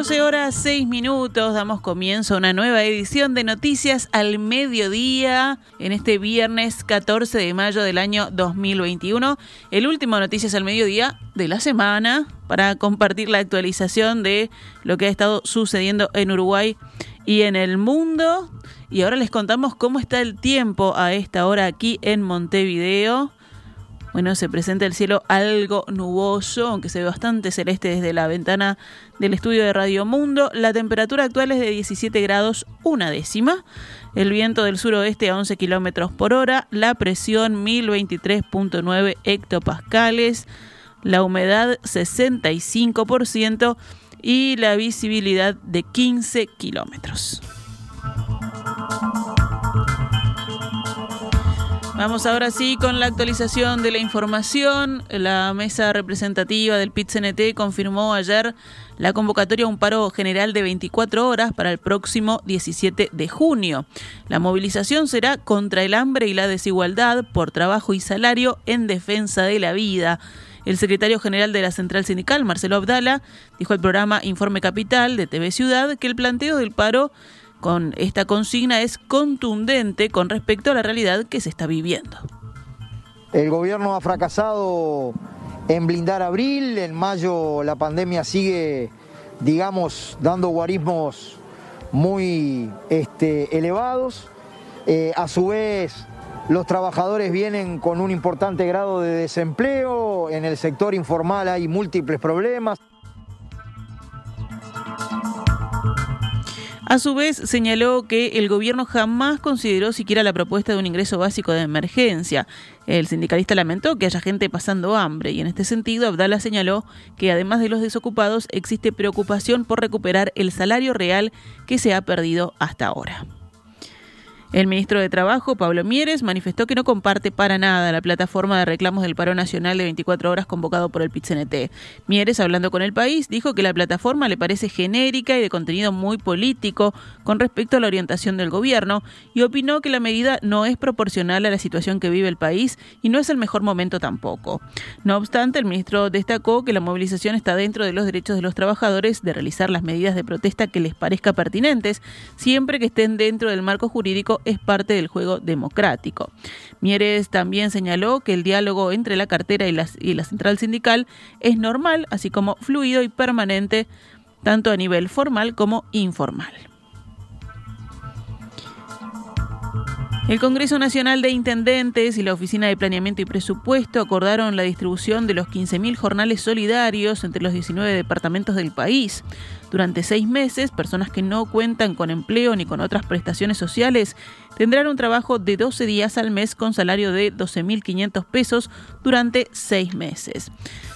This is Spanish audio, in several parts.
12 horas 6 minutos, damos comienzo a una nueva edición de Noticias al Mediodía en este viernes 14 de mayo del año 2021, el último Noticias al Mediodía de la semana para compartir la actualización de lo que ha estado sucediendo en Uruguay y en el mundo. Y ahora les contamos cómo está el tiempo a esta hora aquí en Montevideo. Bueno, se presenta el cielo algo nuboso, aunque se ve bastante celeste desde la ventana del estudio de Radio Mundo. La temperatura actual es de 17 grados una décima. El viento del suroeste a 11 kilómetros por hora. La presión 1023.9 hectopascales. La humedad 65% y la visibilidad de 15 kilómetros. Vamos ahora sí con la actualización de la información. La mesa representativa del PIT-CNT confirmó ayer la convocatoria a un paro general de 24 horas para el próximo 17 de junio. La movilización será contra el hambre y la desigualdad por trabajo y salario en defensa de la vida. El secretario general de la Central Sindical, Marcelo Abdala, dijo al programa Informe Capital de TV Ciudad que el planteo del paro con esta consigna es contundente con respecto a la realidad que se está viviendo. El gobierno ha fracasado en blindar abril, en mayo la pandemia sigue, digamos, dando guarismos muy este, elevados. Eh, a su vez, los trabajadores vienen con un importante grado de desempleo, en el sector informal hay múltiples problemas. A su vez, señaló que el gobierno jamás consideró siquiera la propuesta de un ingreso básico de emergencia. El sindicalista lamentó que haya gente pasando hambre y en este sentido Abdala señaló que además de los desocupados existe preocupación por recuperar el salario real que se ha perdido hasta ahora. El ministro de Trabajo, Pablo Mieres, manifestó que no comparte para nada la plataforma de reclamos del paro nacional de 24 horas convocado por el PITCNT. Mieres, hablando con el país, dijo que la plataforma le parece genérica y de contenido muy político con respecto a la orientación del gobierno y opinó que la medida no es proporcional a la situación que vive el país y no es el mejor momento tampoco. No obstante, el ministro destacó que la movilización está dentro de los derechos de los trabajadores de realizar las medidas de protesta que les parezca pertinentes, siempre que estén dentro del marco jurídico es parte del juego democrático. Mieres también señaló que el diálogo entre la cartera y la, y la central sindical es normal, así como fluido y permanente, tanto a nivel formal como informal. El Congreso Nacional de Intendentes y la Oficina de Planeamiento y Presupuesto acordaron la distribución de los 15.000 jornales solidarios entre los 19 departamentos del país. Durante seis meses, personas que no cuentan con empleo ni con otras prestaciones sociales tendrán un trabajo de 12 días al mes con salario de 12.500 pesos durante seis meses.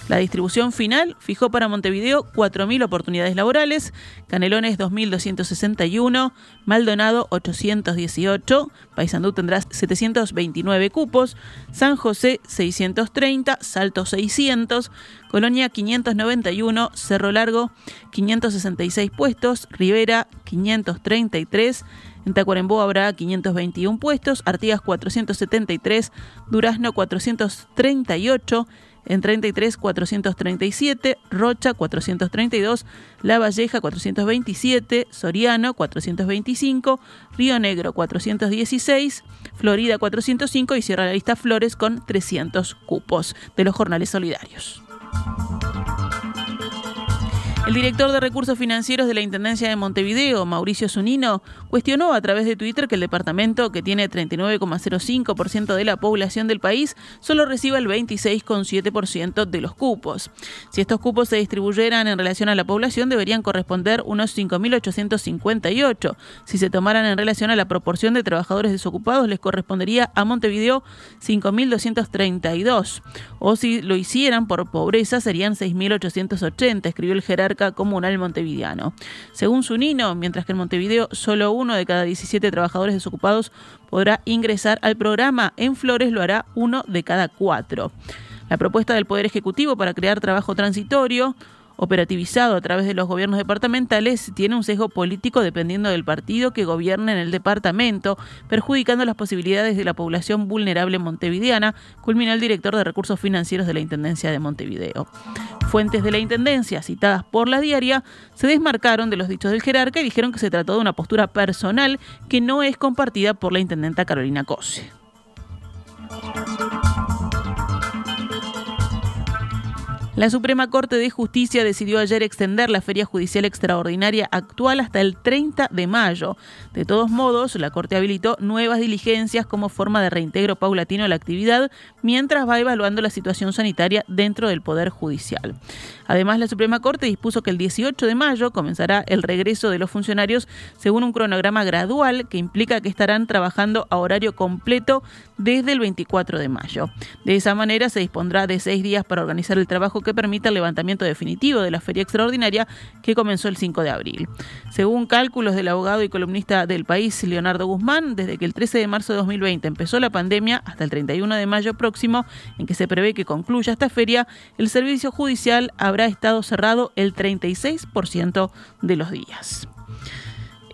La distribución final fijó para Montevideo 4.000 oportunidades laborales, Canelones 2.261, Maldonado 818, Paysandú tendrá 729 cupos, San José 630, Salto 600, Colonia 591, Cerro Largo 566 puestos, Rivera 533, en Tacuarembó habrá 521 puestos, Artigas 473, Durazno 438, en 33 437, Rocha 432, La Valleja 427, Soriano 425, Río Negro 416, Florida 405 y cierra la lista Flores con 300 cupos de los jornales solidarios. El director de Recursos Financieros de la Intendencia de Montevideo, Mauricio Zunino, cuestionó a través de Twitter que el departamento, que tiene 39,05% de la población del país, solo reciba el 26,7% de los cupos. Si estos cupos se distribuyeran en relación a la población, deberían corresponder unos 5.858. Si se tomaran en relación a la proporción de trabajadores desocupados, les correspondería a Montevideo 5.232. O si lo hicieran por pobreza, serían 6.880, escribió el jerarca comunal montevideano. Según Sunino, mientras que en Montevideo solo uno de cada 17 trabajadores desocupados podrá ingresar al programa, en Flores lo hará uno de cada cuatro. La propuesta del Poder Ejecutivo para crear trabajo transitorio operativizado a través de los gobiernos departamentales tiene un sesgo político dependiendo del partido que gobierne en el departamento, perjudicando las posibilidades de la población vulnerable montevideana, culminó el director de Recursos Financieros de la Intendencia de Montevideo. Fuentes de la Intendencia, citadas por la diaria, se desmarcaron de los dichos del jerarca y dijeron que se trató de una postura personal que no es compartida por la intendenta Carolina Cose. La Suprema Corte de Justicia decidió ayer extender la Feria Judicial Extraordinaria actual hasta el 30 de mayo. De todos modos, la Corte habilitó nuevas diligencias como forma de reintegro paulatino a la actividad mientras va evaluando la situación sanitaria dentro del Poder Judicial. Además, la Suprema Corte dispuso que el 18 de mayo comenzará el regreso de los funcionarios según un cronograma gradual que implica que estarán trabajando a horario completo desde el 24 de mayo. De esa manera se dispondrá de seis días para organizar el trabajo que permita el levantamiento definitivo de la feria extraordinaria que comenzó el 5 de abril. Según cálculos del abogado y columnista del país Leonardo Guzmán, desde que el 13 de marzo de 2020 empezó la pandemia hasta el 31 de mayo próximo, en que se prevé que concluya esta feria, el servicio judicial habrá estado cerrado el 36% de los días.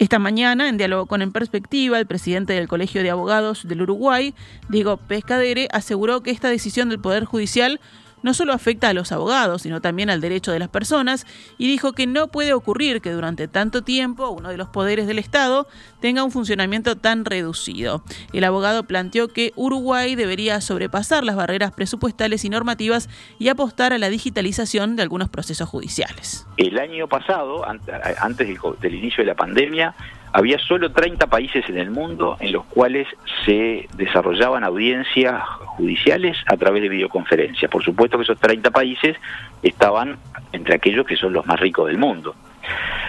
Esta mañana, en diálogo con En Perspectiva, el presidente del Colegio de Abogados del Uruguay, Diego Pescadere, aseguró que esta decisión del Poder Judicial no solo afecta a los abogados, sino también al derecho de las personas, y dijo que no puede ocurrir que durante tanto tiempo uno de los poderes del Estado tenga un funcionamiento tan reducido. El abogado planteó que Uruguay debería sobrepasar las barreras presupuestales y normativas y apostar a la digitalización de algunos procesos judiciales. El año pasado, antes del inicio de la pandemia, había solo 30 países en el mundo en los cuales se desarrollaban audiencias judiciales a través de videoconferencias. Por supuesto que esos 30 países estaban entre aquellos que son los más ricos del mundo.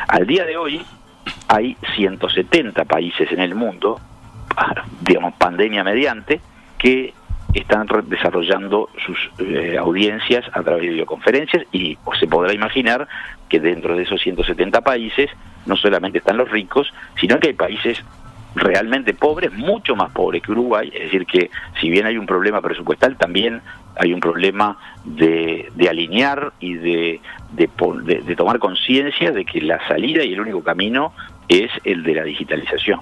Al día de hoy hay 170 países en el mundo, digamos pandemia mediante, que están desarrollando sus eh, audiencias a través de videoconferencias y se podrá imaginar que dentro de esos 170 países no solamente están los ricos, sino que hay países realmente pobres, mucho más pobres que Uruguay, es decir, que si bien hay un problema presupuestal, también hay un problema de, alinear y de, de tomar conciencia de que la salida y el único camino es el de la digitalización.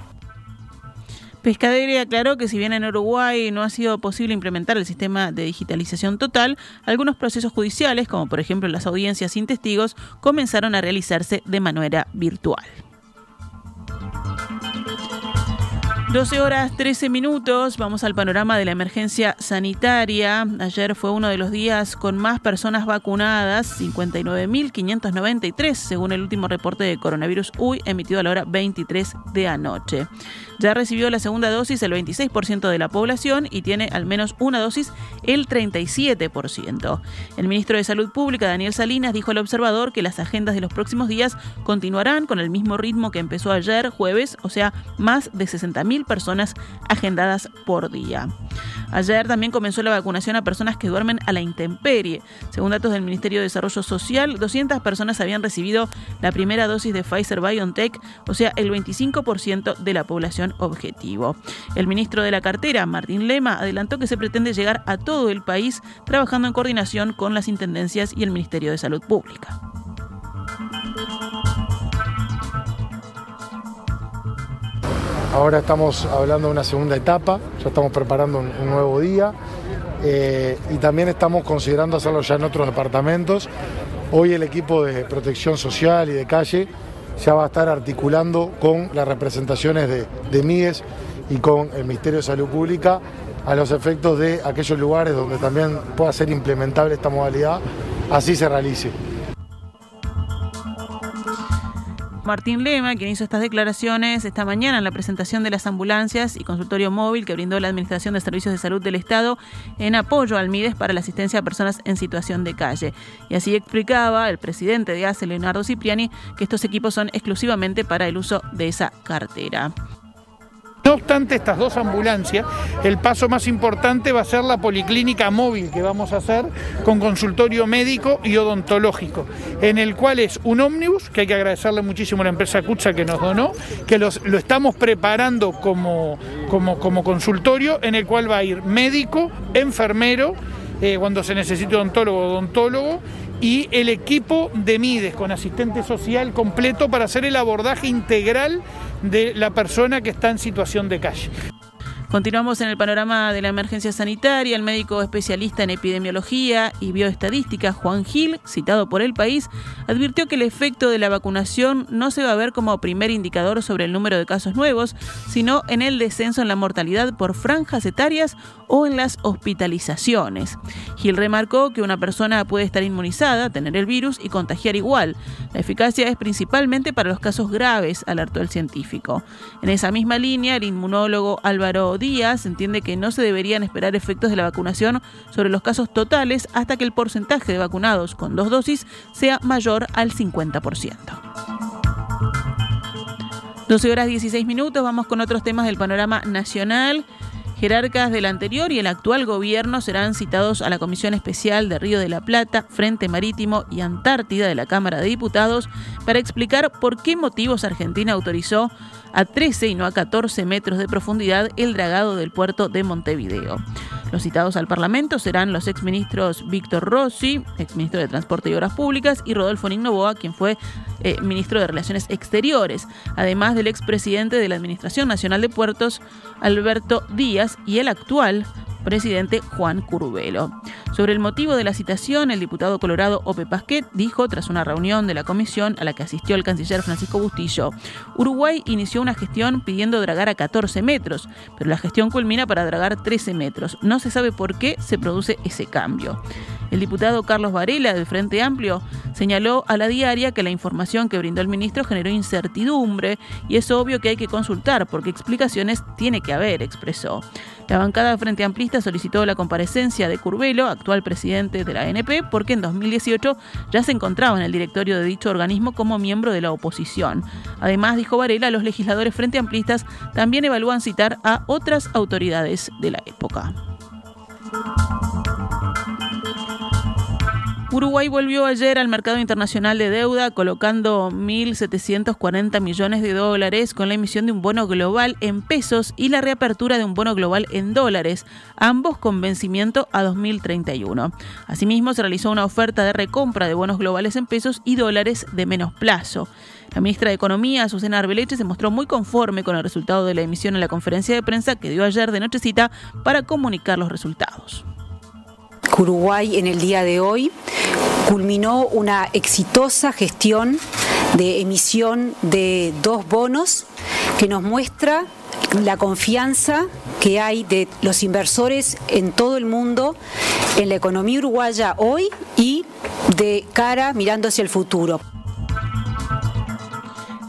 Pescadere aclaró que si bien en Uruguay no ha sido posible implementar el sistema de digitalización total, algunos procesos judiciales, como por ejemplo las audiencias sin testigos, comenzaron a realizarse de manera virtual. 12 horas 13 minutos, vamos al panorama de la emergencia sanitaria. Ayer fue uno de los días con más personas vacunadas, 59.593, según el último reporte de coronavirus UI emitido a la hora 23 de anoche. Ya recibió la segunda dosis el 26% de la población y tiene al menos una dosis el 37%. El ministro de Salud Pública, Daniel Salinas, dijo al observador que las agendas de los próximos días continuarán con el mismo ritmo que empezó ayer, jueves, o sea, más de 60.000 personas agendadas por día. Ayer también comenzó la vacunación a personas que duermen a la intemperie. Según datos del Ministerio de Desarrollo Social, 200 personas habían recibido la primera dosis de Pfizer BioNTech, o sea, el 25% de la población objetivo. El ministro de la cartera, Martín Lema, adelantó que se pretende llegar a todo el país trabajando en coordinación con las intendencias y el Ministerio de Salud Pública. Ahora estamos hablando de una segunda etapa, ya estamos preparando un, nuevo día eh, y también estamos considerando hacerlo ya en otros departamentos. Hoy el equipo de protección social y de calle ya va a estar articulando con las representaciones de, de MIES y con el Ministerio de Salud Pública a los efectos de aquellos lugares donde también pueda ser implementable esta modalidad, así se realice. Martín Lema, quien hizo estas declaraciones esta mañana en la presentación de las ambulancias y consultorio móvil que brindó la Administración de Servicios de Salud del Estado en apoyo al MIDES para la asistencia a personas en situación de calle. Y así explicaba el presidente de ACE, Leonardo Cipriani, que estos equipos son exclusivamente para el uso de esa cartera. No obstante estas dos ambulancias, el paso más importante va a ser la policlínica móvil que vamos a hacer con consultorio médico y odontológico, en el cual es un ómnibus, que hay que agradecerle muchísimo a la empresa Cutsa que nos donó, que lo estamos preparando como, consultorio, en el cual va a ir médico, enfermero, eh, cuando se necesite odontólogo odontólogo, y el equipo de MIDES con asistente social completo para hacer el abordaje integral de la persona que está en situación de calle. Continuamos en el panorama de la emergencia sanitaria. El médico especialista en epidemiología y bioestadística, Juan Gil, citado por el país, advirtió que el efecto de la vacunación no se va a ver como primer indicador sobre el número de casos nuevos, sino en el descenso en la mortalidad por franjas etarias o en las hospitalizaciones. Gil remarcó que una persona puede estar inmunizada, tener el virus y contagiar igual. La eficacia es principalmente para los casos graves, alertó el científico. En esa misma línea, el inmunólogo Álvaro días entiende que no se deberían esperar efectos de la vacunación sobre los casos totales hasta que el porcentaje de vacunados con dos dosis sea mayor al 50%. 12 horas 16 minutos, vamos con otros temas del panorama nacional. Jerarcas del anterior y el actual gobierno serán citados a la Comisión Especial de Río de la Plata, Frente Marítimo y Antártida de la Cámara de Diputados para explicar por qué motivos Argentina autorizó a 13 y no a 14 metros de profundidad el dragado del puerto de Montevideo. Los citados al Parlamento serán los exministros Víctor Rossi, exministro de Transporte y Obras Públicas, y Rodolfo Nignoboa, quien fue eh, ministro de Relaciones Exteriores, además del expresidente de la Administración Nacional de Puertos, Alberto Díaz, y el actual presidente Juan Curubelo. Sobre el motivo de la citación, el diputado colorado Ope Pasquet dijo, tras una reunión de la comisión a la que asistió el canciller Francisco Bustillo, Uruguay inició una gestión pidiendo dragar a 14 metros, pero la gestión culmina para dragar 13 metros. No se sabe por qué se produce ese cambio. El diputado Carlos Varela, del Frente Amplio, señaló a la diaria que la información que brindó el ministro generó incertidumbre y es obvio que hay que consultar porque explicaciones tiene que haber, expresó. La bancada Frente Amplista solicitó la comparecencia de Curvelo, actual presidente de la ANP, porque en 2018 ya se encontraba en el directorio de dicho organismo como miembro de la oposición. Además, dijo Varela, los legisladores Frente Amplistas también evalúan citar a otras autoridades de la época. Uruguay volvió ayer al mercado internacional de deuda colocando 1.740 millones de dólares con la emisión de un bono global en pesos y la reapertura de un bono global en dólares, ambos con vencimiento a 2031. Asimismo, se realizó una oferta de recompra de bonos globales en pesos y dólares de menos plazo. La ministra de Economía, Susana Arbeleche, se mostró muy conforme con el resultado de la emisión en la conferencia de prensa que dio ayer de nochecita para comunicar los resultados. Uruguay en el día de hoy culminó una exitosa gestión de emisión de dos bonos que nos muestra la confianza que hay de los inversores en todo el mundo en la economía uruguaya hoy y de cara mirando hacia el futuro.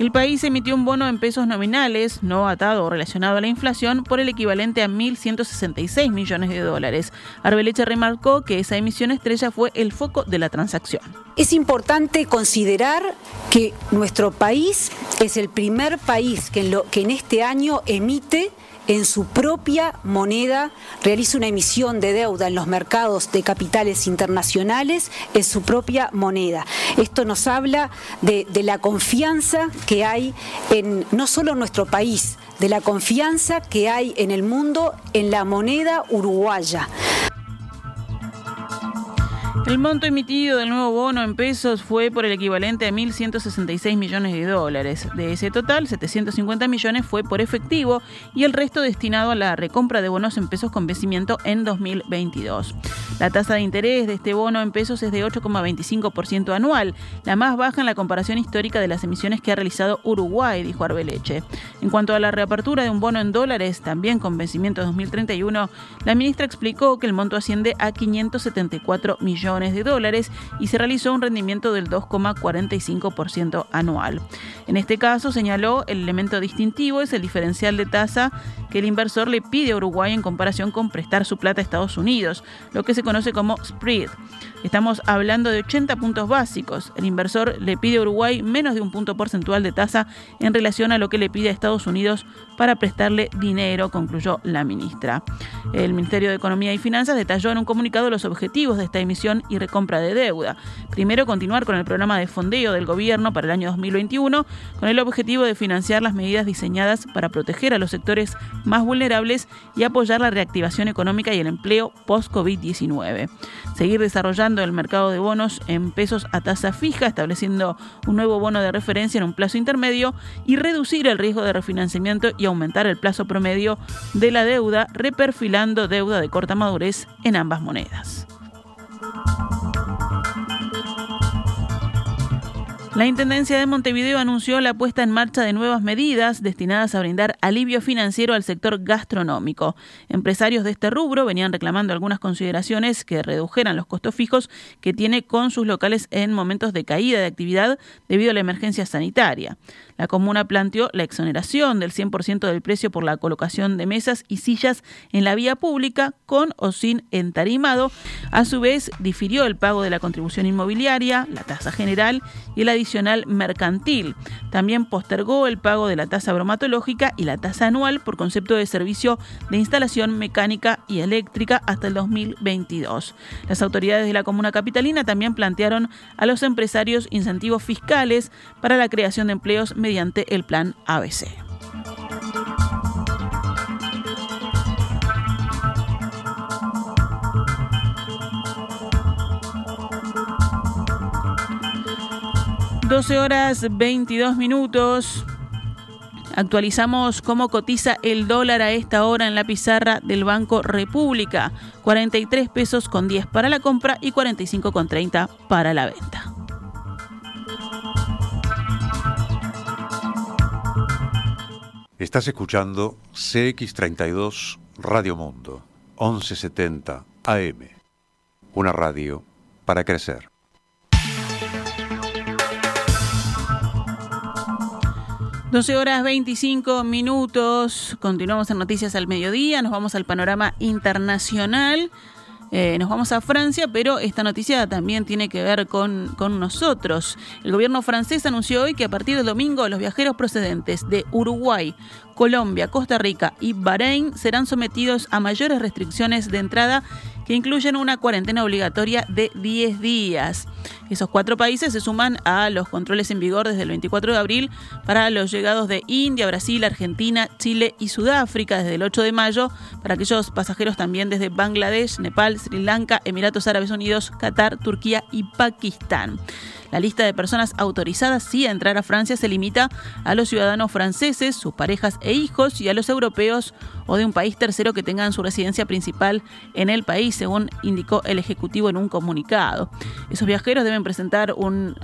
El país emitió un bono en pesos nominales, no atado o relacionado a la inflación, por el equivalente a 1.166 millones de dólares. Arbeleche remarcó que esa emisión estrella fue el foco de la transacción. Es importante considerar que nuestro país es el primer país que en, lo, que en este año emite en su propia moneda, realiza una emisión de deuda en los mercados de capitales internacionales en su propia moneda. Esto nos habla de, la confianza que hay en no solo en nuestro país, de la confianza que hay en el mundo en la moneda uruguaya. El monto emitido del nuevo bono en pesos fue por el equivalente a 1.166 millones de dólares. De ese total, 750 millones fue por efectivo y el resto destinado a la recompra de bonos en pesos con vencimiento en 2022. La tasa de interés de este bono en pesos es de 8,25% anual, la más baja en la comparación histórica de las emisiones que ha realizado Uruguay, dijo Arbeleche. En cuanto a la reapertura de un bono en dólares, también con vencimiento 2031, la ministra explicó que el monto asciende a 574 millones de dólares y se realizó un rendimiento del 2,45% anual. En este caso, señaló, el elemento distintivo es el diferencial de tasa que el inversor le pide a Uruguay en comparación con prestar su plata a Estados Unidos, lo que se conoce como spread. Estamos hablando de 80 puntos básicos. El inversor le pide a Uruguay menos de un punto porcentual de tasa en relación a lo que le pide a Estados Unidos para prestarle dinero, concluyó la ministra. El Ministerio de Economía y Finanzas detalló en un comunicado los objetivos de esta emisión y recompra de deuda. Primero, continuar con el programa de fondeo del gobierno para el año 2021 con el objetivo de financiar las medidas diseñadas para proteger a los sectores más vulnerables y apoyar la reactivación económica y el empleo post-COVID-19. Seguir desarrollando el mercado de bonos en pesos a tasa fija, estableciendo un nuevo bono de referencia en un plazo intermedio y reducir el riesgo de refinanciamiento y aumentar el plazo promedio de la deuda, reperfilando deuda de corta madurez en ambas monedas. La Intendencia de Montevideo anunció la puesta en marcha de nuevas medidas destinadas a brindar alivio financiero al sector gastronómico. Empresarios de este rubro venían reclamando algunas consideraciones que redujeran los costos fijos que tiene con sus locales en momentos de caída de actividad debido a la emergencia sanitaria. La comuna planteó la exoneración del 100% del precio por la colocación de mesas y sillas en la vía pública con o sin entarimado. A su vez, difirió el pago de la contribución inmobiliaria, la tasa general y el adicional mercantil. También postergó el pago de la tasa bromatológica y la tasa anual por concepto de servicio de instalación mecánica y eléctrica hasta el 2022. Las autoridades de la comuna capitalina también plantearon a los empresarios incentivos fiscales para la creación de empleos mediante el plan ABC. ...12 horas 22 minutos... Actualizamos cómo cotiza el dólar a esta hora en la pizarra del Banco República. 43 pesos con 10 para la compra y 45 con 30 para la venta. Estás escuchando CX32 Radio Mundo, 1170 AM. Una radio para crecer. Doce horas 25 minutos. Continuamos en Noticias al Mediodía. Nos vamos al panorama internacional. Eh, nos vamos a Francia, pero esta noticia también tiene que ver con, con nosotros. El gobierno francés anunció hoy que a partir del domingo los viajeros procedentes de Uruguay, Colombia, Costa Rica y Bahrein serán sometidos a mayores restricciones de entrada que incluyen una cuarentena obligatoria de 10 días. Esos cuatro países se suman a los controles en vigor desde el 24 de abril para los llegados de India, Brasil, Argentina, Chile y Sudáfrica desde el 8 de mayo, para aquellos pasajeros también desde Bangladesh, Nepal, Sri Lanka, Emiratos Árabes Unidos, Qatar, Turquía y Pakistán. La lista de personas autorizadas sí a entrar a Francia se limita a los ciudadanos franceses, sus parejas e hijos y a los europeos o de un país tercero que tengan su residencia principal en el país, según indicó el Ejecutivo en un comunicado. Esos viajeros deben presentar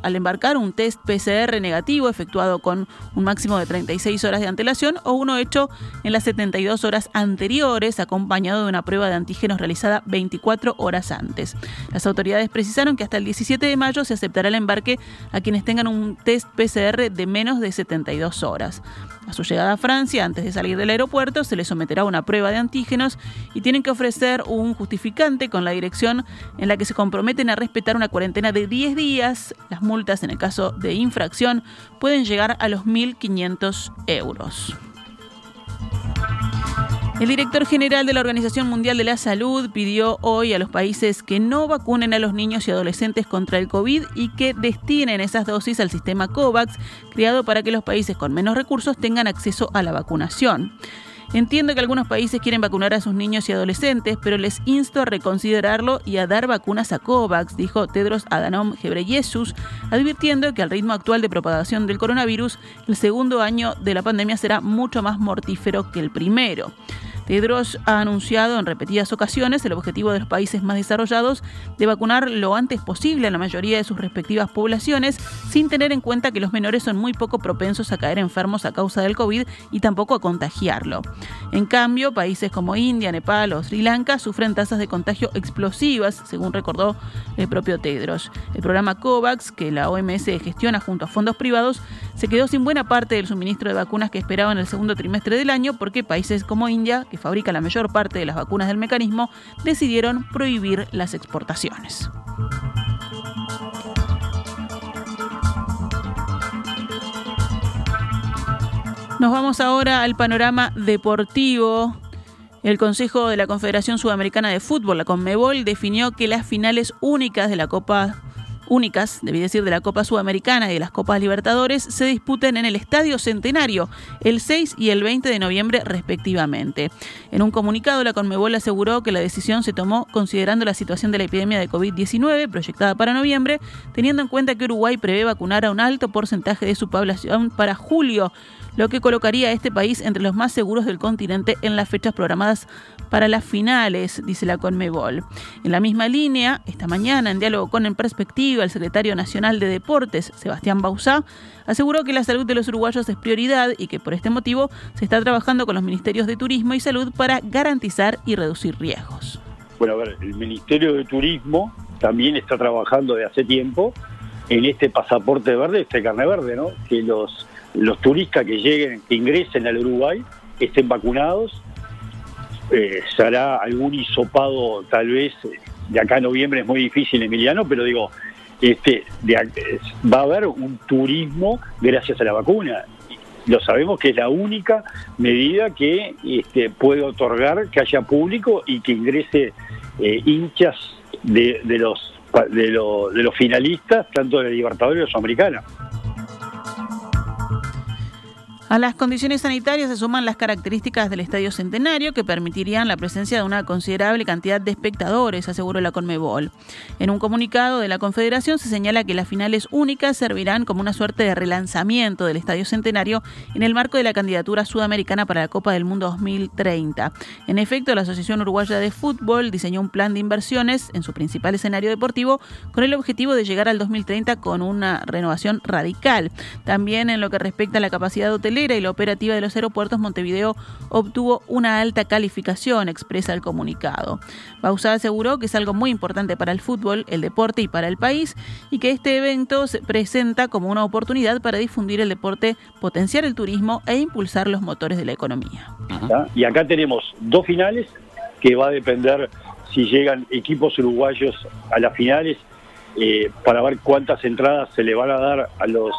al embarcar un test PCR negativo efectuado con un máximo de 36 horas de antelación o uno hecho en las 72 horas anteriores, acompañado de una prueba de antígenos realizada 24 horas antes. Las autoridades precisaron que hasta el 17 de mayo se aceptará el embarque a quienes tengan un test PCR de menos de 72 horas. A su llegada a Francia, antes de salir del aeropuerto, se les someterá a una prueba de antígenos y tienen que ofrecer un justificante con la dirección en la que se comprometen a respetar una cuarentena de 10 días. Las multas, en el caso de infracción, pueden llegar a los 1.500 euros. El director general de la Organización Mundial de la Salud pidió hoy a los países que no vacunen a los niños y adolescentes contra el COVID y que destinen esas dosis al sistema COVAX, creado para que los países con menos recursos tengan acceso a la vacunación. Entiendo que algunos países quieren vacunar a sus niños y adolescentes, pero les insto a reconsiderarlo y a dar vacunas a COVAX, dijo Tedros Adhanom Ghebreyesus, advirtiendo que al ritmo actual de propagación del coronavirus, el segundo año de la pandemia será mucho más mortífero que el primero. Tedros ha anunciado en repetidas ocasiones el objetivo de los países más desarrollados de vacunar lo antes posible a la mayoría de sus respectivas poblaciones, sin tener en cuenta que los menores son muy poco propensos a caer enfermos a causa del COVID y tampoco a contagiarlo. En cambio, países como India, Nepal o Sri Lanka sufren tasas de contagio explosivas, según recordó el propio Tedros. El programa COVAX, que la OMS gestiona junto a fondos privados, se quedó sin buena parte del suministro de vacunas que esperaba en el segundo trimestre del año porque países como India, que fabrica la mayor parte de las vacunas del mecanismo, decidieron prohibir las exportaciones. Nos vamos ahora al panorama deportivo. El Consejo de la Confederación Sudamericana de Fútbol, la CONMEBOL, definió que las finales únicas de la Copa únicas, debí decir, de la Copa Sudamericana y de las Copas Libertadores, se disputen en el Estadio Centenario el 6 y el 20 de noviembre respectivamente. En un comunicado, la Conmebol aseguró que la decisión se tomó considerando la situación de la epidemia de COVID-19 proyectada para noviembre, teniendo en cuenta que Uruguay prevé vacunar a un alto porcentaje de su población para julio lo que colocaría a este país entre los más seguros del continente en las fechas programadas para las finales, dice la Conmebol. En la misma línea, esta mañana, en diálogo con En Perspectiva, el secretario nacional de Deportes, Sebastián Bausá, aseguró que la salud de los uruguayos es prioridad y que por este motivo se está trabajando con los ministerios de Turismo y Salud para garantizar y reducir riesgos. Bueno, a ver, el Ministerio de Turismo también está trabajando de hace tiempo en este pasaporte verde, este carne verde, ¿no? Que los los turistas que lleguen, que ingresen al Uruguay, estén vacunados. Eh, se hará algún hisopado, tal vez, de acá a noviembre es muy difícil, Emiliano, pero digo, este, va a haber un turismo gracias a la vacuna. Lo sabemos que es la única medida que este, puede otorgar que haya público y que ingrese eh, hinchas de, los, de, de los finalistas, tanto de Libertadores como Sudamericana. A las condiciones sanitarias se suman las características del Estadio Centenario que permitirían la presencia de una considerable cantidad de espectadores, aseguró la Conmebol. En un comunicado de la Confederación se señala que las finales únicas servirán como una suerte de relanzamiento del Estadio Centenario en el marco de la candidatura sudamericana para la Copa del Mundo 2030. En efecto, la Asociación Uruguaya de Fútbol diseñó un plan de inversiones en su principal escenario deportivo con el objetivo de llegar al 2030 con una renovación radical. También en lo que respecta a la capacidad hotelera y la operativa de los aeropuertos, Montevideo obtuvo una alta calificación, expresa el comunicado. Bausá aseguró que es algo muy importante para el fútbol, el deporte y para el país, y que este evento se presenta como una oportunidad para difundir el deporte, potenciar el turismo e impulsar los motores de la economía. Y acá tenemos dos finales que va a depender si llegan equipos uruguayos a las finales eh, para ver cuántas entradas se le van a dar a los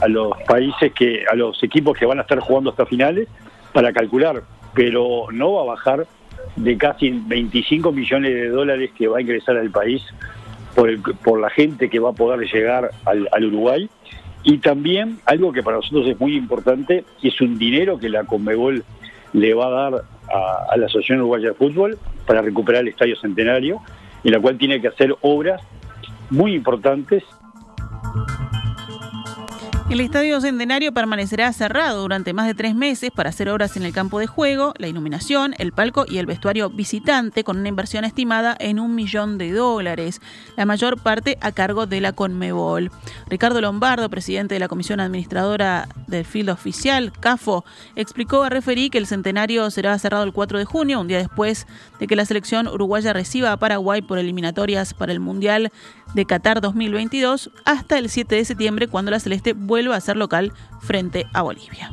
a los países que, a los equipos que van a estar jugando hasta finales para calcular, pero no va a bajar de casi 25 millones de dólares que va a ingresar al país por, por la gente que va a poder llegar al, Uruguay. Y también algo que para nosotros es muy importante, es un dinero que la Conmebol le va a dar a, a la Asociación Uruguaya de Fútbol para recuperar el Estadio Centenario, en la cual tiene que hacer obras muy importantes el Estadio Centenario permanecerá cerrado durante más de tres meses para hacer obras en el campo de juego, la iluminación, el palco y el vestuario visitante, con una inversión estimada en un millón de dólares, la mayor parte a cargo de la Conmebol. Ricardo Lombardo, presidente de la Comisión Administradora del Field Oficial, CAFO, explicó a referir que el Centenario será cerrado el 4 de junio, un día después de que la selección uruguaya reciba a Paraguay por eliminatorias para el Mundial de Qatar 2022 hasta el 7 de septiembre cuando la Celeste vuelva a ser local frente a Bolivia.